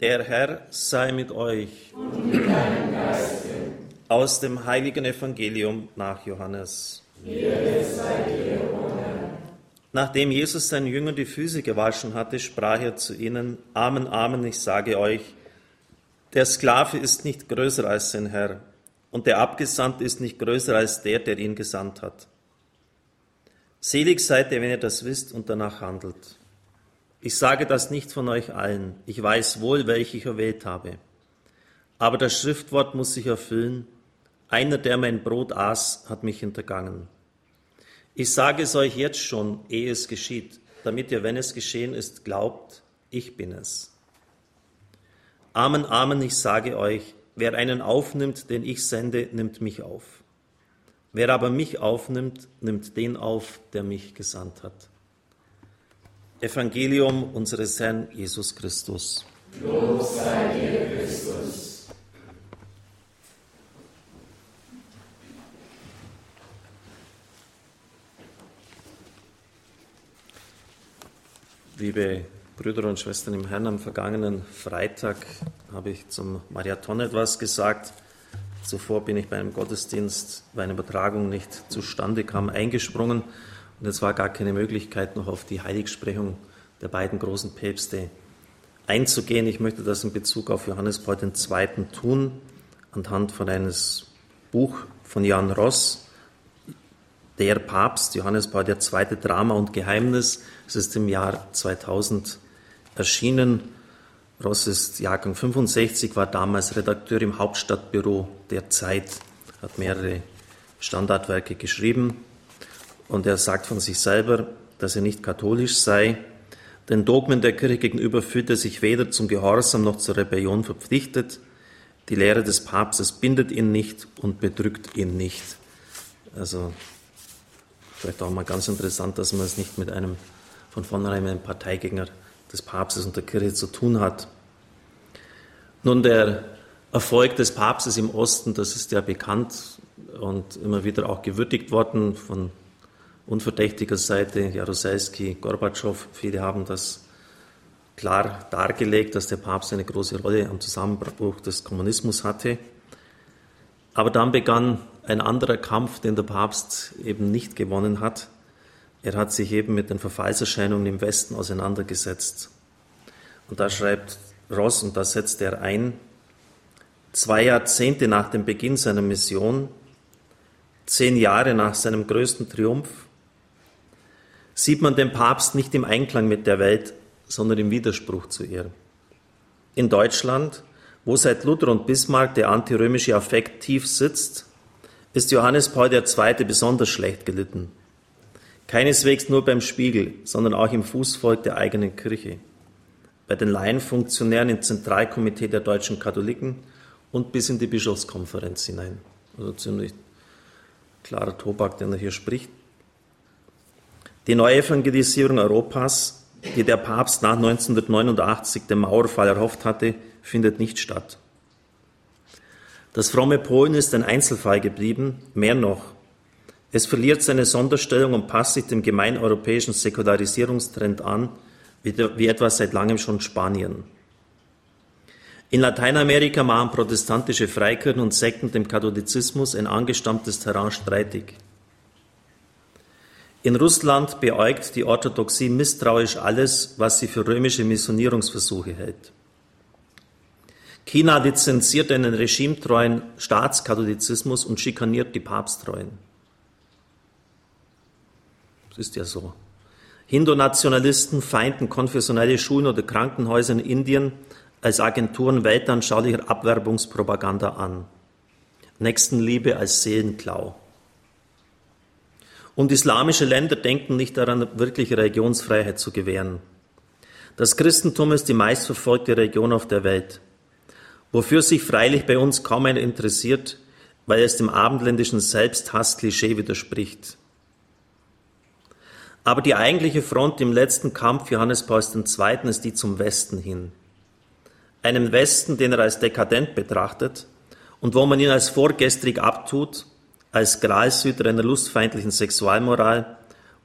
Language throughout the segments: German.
Der Herr sei mit euch. Und mit deinem Geiste. Aus dem heiligen Evangelium nach Johannes. Nachdem Jesus seinen Jüngern die Füße gewaschen hatte, sprach er zu ihnen, Amen, Amen, ich sage euch, der Sklave ist nicht größer als sein Herr, und der Abgesandte ist nicht größer als der, der ihn gesandt hat. Selig seid ihr, wenn ihr das wisst und danach handelt. Ich sage das nicht von euch allen. Ich weiß wohl, welche ich erwählt habe. Aber das Schriftwort muss sich erfüllen. Einer, der mein Brot aß, hat mich hintergangen. Ich sage es euch jetzt schon, ehe es geschieht, damit ihr, wenn es geschehen ist, glaubt, ich bin es. Amen, Amen, ich sage euch, wer einen aufnimmt, den ich sende, nimmt mich auf. Wer aber mich aufnimmt, nimmt den auf, der mich gesandt hat. Evangelium unseres Herrn Jesus Christus. Lob sei dir, Christus. Liebe Brüder und Schwestern im Herrn, am vergangenen Freitag habe ich zum Marathon etwas gesagt. Zuvor bin ich bei einem Gottesdienst, weil eine Übertragung nicht zustande kam, eingesprungen und es war gar keine Möglichkeit, noch auf die Heiligsprechung der beiden großen Päpste einzugehen. Ich möchte das in Bezug auf Johannes Paul II. tun, anhand von eines Buch von Jan Ross, Der Papst, Johannes Paul II. Drama und Geheimnis. Es ist im Jahr 2000 erschienen. Ross ist Jahrgang 65, war damals Redakteur im Hauptstadtbüro der Zeit, hat mehrere Standardwerke geschrieben. Und er sagt von sich selber, dass er nicht katholisch sei. Den Dogmen der Kirche gegenüber fühlt er sich weder zum Gehorsam noch zur Rebellion verpflichtet. Die Lehre des Papstes bindet ihn nicht und bedrückt ihn nicht. Also vielleicht auch mal ganz interessant, dass man es nicht mit einem von vornherein einem Parteigänger des Papstes und der Kirche zu tun hat. Nun, der Erfolg des Papstes im Osten, das ist ja bekannt und immer wieder auch gewürdigt worden von unverdächtiger Seite, Jaruzelski, Gorbatschow, viele haben das klar dargelegt, dass der Papst eine große Rolle am Zusammenbruch des Kommunismus hatte. Aber dann begann ein anderer Kampf, den der Papst eben nicht gewonnen hat. Er hat sich eben mit den Verfallserscheinungen im Westen auseinandergesetzt. Und da schreibt Ross, und da setzt er ein, zwei Jahrzehnte nach dem Beginn seiner Mission, zehn Jahre nach seinem größten Triumph, sieht man den Papst nicht im Einklang mit der Welt, sondern im Widerspruch zu ihr. In Deutschland, wo seit Luther und Bismarck der antirömische Affekt tief sitzt, ist Johannes Paul II. besonders schlecht gelitten. Keineswegs nur beim Spiegel, sondern auch im Fußvolk der eigenen Kirche, bei den Laienfunktionären im Zentralkomitee der deutschen Katholiken und bis in die Bischofskonferenz hinein. Also ziemlich klarer Tobak, den er hier spricht. Die Neuevangelisierung Europas, die der Papst nach 1989 dem Mauerfall erhofft hatte, findet nicht statt. Das fromme Polen ist ein Einzelfall geblieben, mehr noch. Es verliert seine Sonderstellung und passt sich dem gemeineuropäischen Säkularisierungstrend an, wie etwa seit langem schon Spanien. In Lateinamerika machen protestantische Freikirchen und Sekten dem Katholizismus ein angestammtes Terrain streitig. In Russland beäugt die Orthodoxie misstrauisch alles, was sie für römische Missionierungsversuche hält. China lizenziert einen regimetreuen Staatskatholizismus und schikaniert die Papsttreuen. Das ist ja so. Hindu-Nationalisten feinden konfessionelle Schulen oder Krankenhäuser in Indien als Agenturen weltanschaulicher Abwerbungspropaganda an. Nächstenliebe als Seelenklau. Und islamische Länder denken nicht daran, wirkliche Religionsfreiheit zu gewähren. Das Christentum ist die meistverfolgte Religion auf der Welt, wofür sich freilich bei uns kaum einer interessiert, weil es dem abendländischen Selbsthass-Klischee widerspricht. Aber die eigentliche Front im letzten Kampf Johannes Pauls II. ist die zum Westen hin. Einem Westen, den er als dekadent betrachtet und wo man ihn als vorgestrig abtut als Gralshüter einer lustfeindlichen Sexualmoral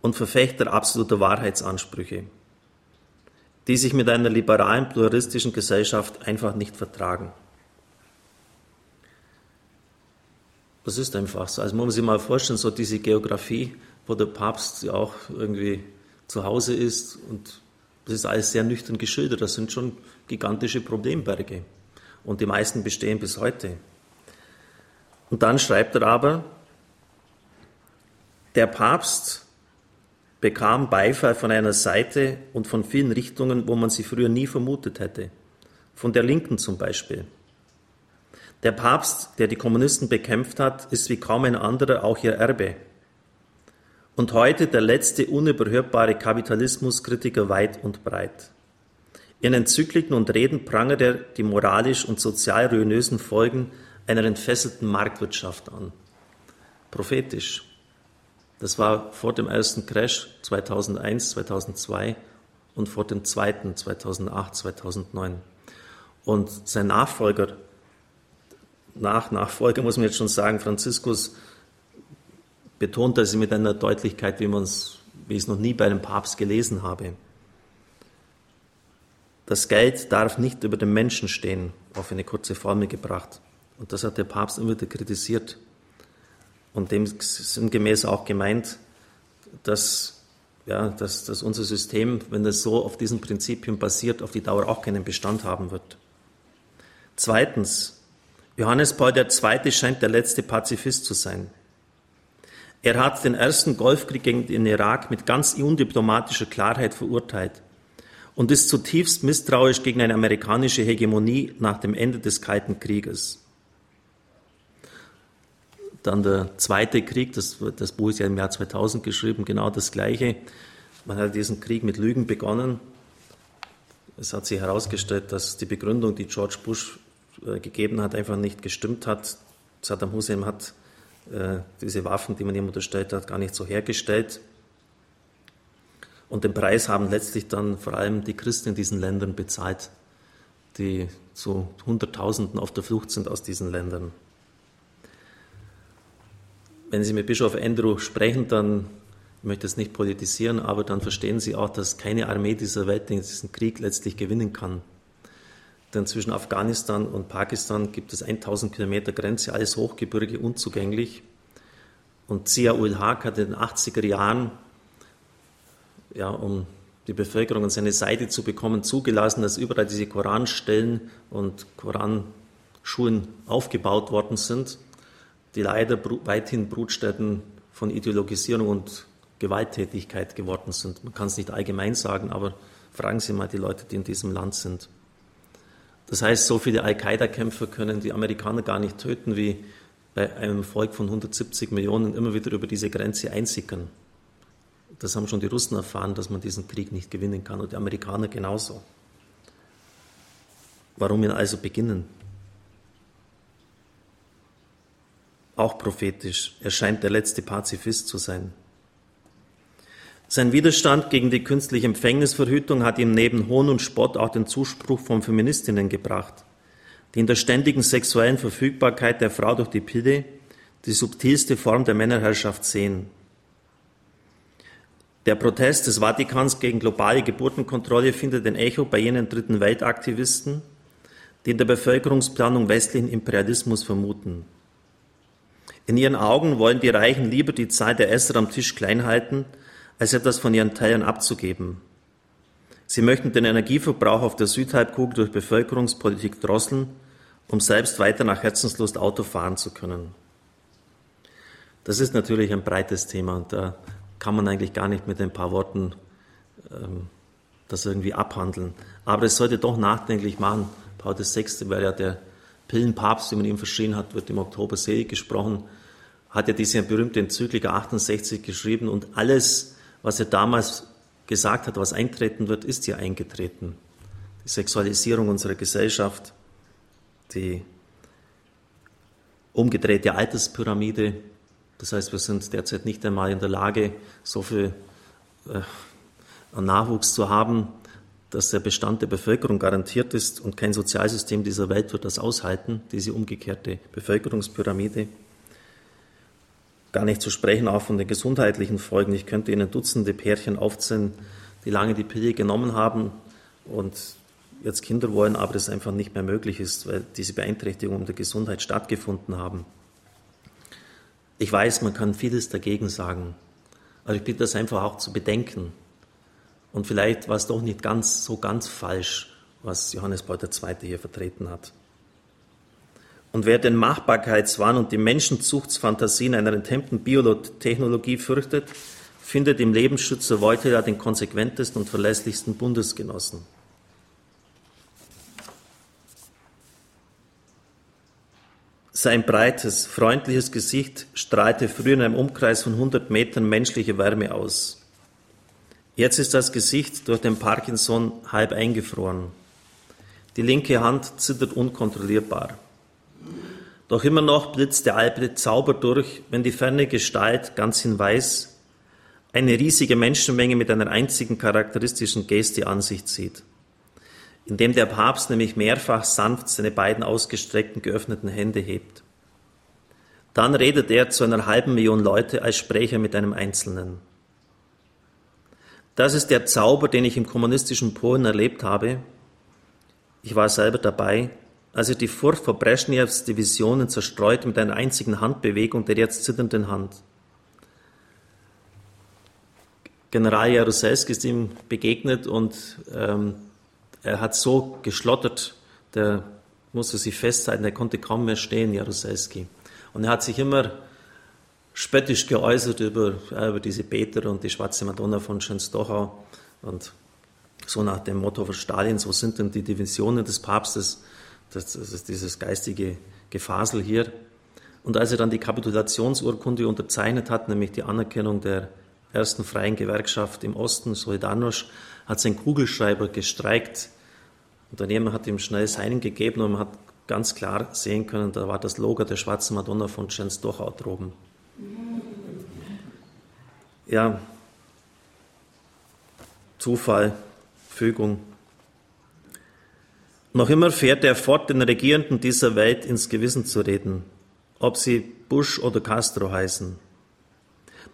und Verfechter absoluter Wahrheitsansprüche. die sich mit einer liberalen, pluralistischen Gesellschaft einfach nicht vertragen. Das ist einfach so. Also man muss sich mal vorstellen, so diese Geografie, wo der Papst ja auch irgendwie zu Hause ist und das ist alles sehr nüchtern geschildert. Das sind schon gigantische Problemberge und die meisten bestehen bis heute. Und dann schreibt er aber, der Papst bekam Beifall von einer Seite und von vielen Richtungen, wo man sie früher nie vermutet hätte. Von der Linken zum Beispiel. Der Papst, der die Kommunisten bekämpft hat, ist wie kaum ein anderer auch ihr Erbe. Und heute der letzte unüberhörbare Kapitalismuskritiker weit und breit. In Enzykliken und Reden prangert er die moralisch und sozial ruinösen Folgen einer entfesselten Marktwirtschaft an. Prophetisch. Das war vor dem ersten Crash 2001, 2002 und vor dem zweiten 2008, 2009. Und sein Nachfolger nach Nachfolger, muss man jetzt schon sagen, Franziskus betont das mit einer Deutlichkeit, wie, wie ich es noch nie bei einem Papst gelesen habe. Das Geld darf nicht über dem Menschen stehen, auf eine kurze Formel gebracht. Und das hat der Papst immer wieder kritisiert. Und dem sinngemäß auch gemeint, dass, ja, dass, dass unser System, wenn es so auf diesen Prinzipien basiert, auf die Dauer auch keinen Bestand haben wird. Zweitens, Johannes Paul II. scheint der letzte Pazifist zu sein. Er hat den ersten Golfkrieg gegen den Irak mit ganz undiplomatischer Klarheit verurteilt und ist zutiefst misstrauisch gegen eine amerikanische Hegemonie nach dem Ende des Kalten Krieges. Dann der zweite Krieg, das, das Buch ist ja im Jahr 2000 geschrieben, genau das Gleiche. Man hat diesen Krieg mit Lügen begonnen. Es hat sich herausgestellt, dass die Begründung, die George Bush äh, gegeben hat, einfach nicht gestimmt hat. Saddam Hussein hat äh, diese Waffen, die man ihm unterstellt hat, gar nicht so hergestellt. Und den Preis haben letztlich dann vor allem die Christen in diesen Ländern bezahlt, die zu Hunderttausenden auf der Flucht sind aus diesen Ländern. Wenn Sie mit Bischof Andrew sprechen, dann ich möchte es nicht politisieren, aber dann verstehen Sie auch, dass keine Armee dieser Welt diesen Krieg letztlich gewinnen kann. Denn zwischen Afghanistan und Pakistan gibt es 1000 Kilometer Grenze, alles Hochgebirge, unzugänglich. Und Zia-ul Haq hat in den 80er Jahren, ja, um die Bevölkerung an seine Seite zu bekommen, zugelassen, dass überall diese Koranstellen und Koranschulen aufgebaut worden sind, die leider weithin Brutstätten von Ideologisierung und Gewalttätigkeit geworden sind. Man kann es nicht allgemein sagen, aber fragen Sie mal die Leute, die in diesem Land sind. Das heißt, so viele Al-Qaida-Kämpfer können die Amerikaner gar nicht töten, wie bei einem Volk von 170 Millionen immer wieder über diese Grenze einsickern. Das haben schon die Russen erfahren, dass man diesen Krieg nicht gewinnen kann und die Amerikaner genauso. Warum ihn also beginnen? Auch prophetisch. Er scheint der letzte Pazifist zu sein. Sein Widerstand gegen die künstliche Empfängnisverhütung hat ihm neben Hohn und Spott auch den Zuspruch von Feministinnen gebracht, die in der ständigen sexuellen Verfügbarkeit der Frau durch die Pille die subtilste Form der Männerherrschaft sehen. Der Protest des Vatikans gegen globale Geburtenkontrolle findet ein Echo bei jenen Dritten Weltaktivisten, die in der Bevölkerungsplanung westlichen Imperialismus vermuten. In ihren Augen wollen die Reichen lieber die Zahl der Esser am Tisch klein halten, als etwas von ihren Teilen abzugeben. Sie möchten den Energieverbrauch auf der Südhalbkugel durch Bevölkerungspolitik drosseln, um selbst weiter nach Herzenslust Auto fahren zu können. Das ist natürlich ein breites Thema und da kann man eigentlich gar nicht mit ein paar Worten ähm, das irgendwie abhandeln. Aber es sollte doch nachdenklich machen. Paul VI. weil ja der Pillenpapst, wie man ihm verschrien hat, wird im Oktober selig gesprochen, hat ja diese berühmte Enzyklika 68 geschrieben und alles, was er damals gesagt hat, was eintreten wird, ist ja eingetreten. Die Sexualisierung unserer Gesellschaft, die umgedrehte Alterspyramide. Das heißt, wir sind derzeit nicht einmal in der Lage, so viel äh, Nachwuchs zu haben, dass der Bestand der Bevölkerung garantiert ist und kein Sozialsystem dieser Welt wird das aushalten, diese umgekehrte Bevölkerungspyramide gar nicht zu sprechen, auch von den gesundheitlichen Folgen. Ich könnte Ihnen Dutzende Pärchen aufzählen, die lange die Pille genommen haben und jetzt Kinder wollen, aber das einfach nicht mehr möglich ist, weil diese Beeinträchtigungen der Gesundheit stattgefunden haben. Ich weiß, man kann vieles dagegen sagen, aber ich bitte das einfach auch zu bedenken. Und vielleicht war es doch nicht ganz so ganz falsch, was Johannes Paul II. hier vertreten hat. Und wer den Machbarkeitswahn und die Menschenzuchtsfantasien einer enthemmten Biotechnologie fürchtet, findet im Lebensschützer Wojtyla den konsequentesten und verlässlichsten Bundesgenossen. Sein breites, freundliches Gesicht strahlte früher in einem Umkreis von 100 Metern menschliche Wärme aus. Jetzt ist das Gesicht durch den Parkinson halb eingefroren. Die linke Hand zittert unkontrollierbar. Doch immer noch blitzt der alte Zauber durch, wenn die ferne Gestalt, ganz in Weiß, eine riesige Menschenmenge mit einer einzigen charakteristischen Geste an sich zieht indem der Papst nämlich mehrfach sanft seine beiden ausgestreckten geöffneten Hände hebt. Dann redet er zu einer halben Million Leute als Sprecher mit einem Einzelnen. Das ist der Zauber, den ich im kommunistischen Polen erlebt habe. Ich war selber dabei, als er die Furcht vor Brezhnevs Divisionen zerstreut mit einer einzigen Handbewegung der jetzt zitternden Hand. General Jaruzelski ist ihm begegnet und ähm, er hat so geschlottert, der musste sich festhalten, er konnte kaum mehr stehen, Jaruzelski. Und er hat sich immer spöttisch geäußert über, über diese Beter und die schwarze Madonna von Schönstochau und so nach dem Motto von Stalin, wo sind denn die Divisionen des Papstes, das, das ist dieses geistige Gefasel hier. Und als er dann die Kapitulationsurkunde unterzeichnet hat, nämlich die Anerkennung der ersten freien Gewerkschaft im Osten, Solidarność, hat sein Kugelschreiber gestreikt. Daneben hat ihm schnell seinen gegeben und man hat ganz klar sehen können, da war das Logo der schwarzen Madonna von Częstochow droben. Ja, Zufall, Fügung. Noch immer fährt er fort, den Regierenden dieser Welt ins Gewissen zu reden, ob sie Bush oder Castro heißen.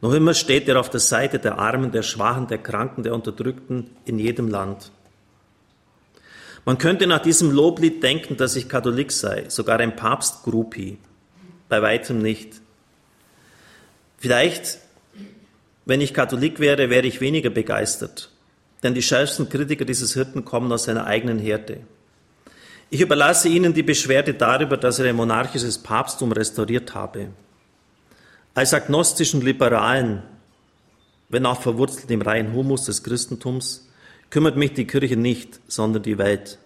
Noch immer steht er auf der Seite der Armen, der Schwachen, der Kranken, der Unterdrückten in jedem Land. Man könnte nach diesem Loblied denken, dass ich Katholik sei, sogar ein Papstgruppi. Bei weitem nicht. Vielleicht, wenn ich Katholik wäre, wäre ich weniger begeistert, denn die schärfsten Kritiker dieses Hirten kommen aus seiner eigenen Herde. Ich überlasse Ihnen die Beschwerde darüber, dass er ein monarchisches Papsttum restauriert habe. Als agnostischen Liberalen, wenn auch verwurzelt im reinen Humus des Christentums, kümmert mich die Kirche nicht, sondern die Welt.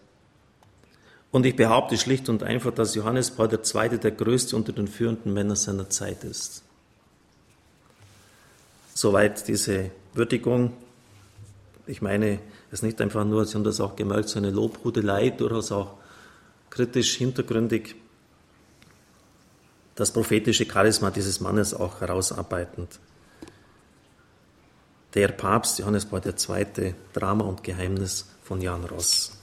Und ich behaupte schlicht und einfach, dass Johannes Paul II. der größte unter den führenden Männern seiner Zeit ist. Soweit diese Würdigung. Ich meine, es ist nicht einfach nur, Sie haben das auch gemerkt, so eine Lobhudelei, durchaus auch kritisch, hintergründig das prophetische Charisma dieses Mannes auch herausarbeitend. Der Papst Johannes Paul II. Drama und Geheimnis von Jan Ross.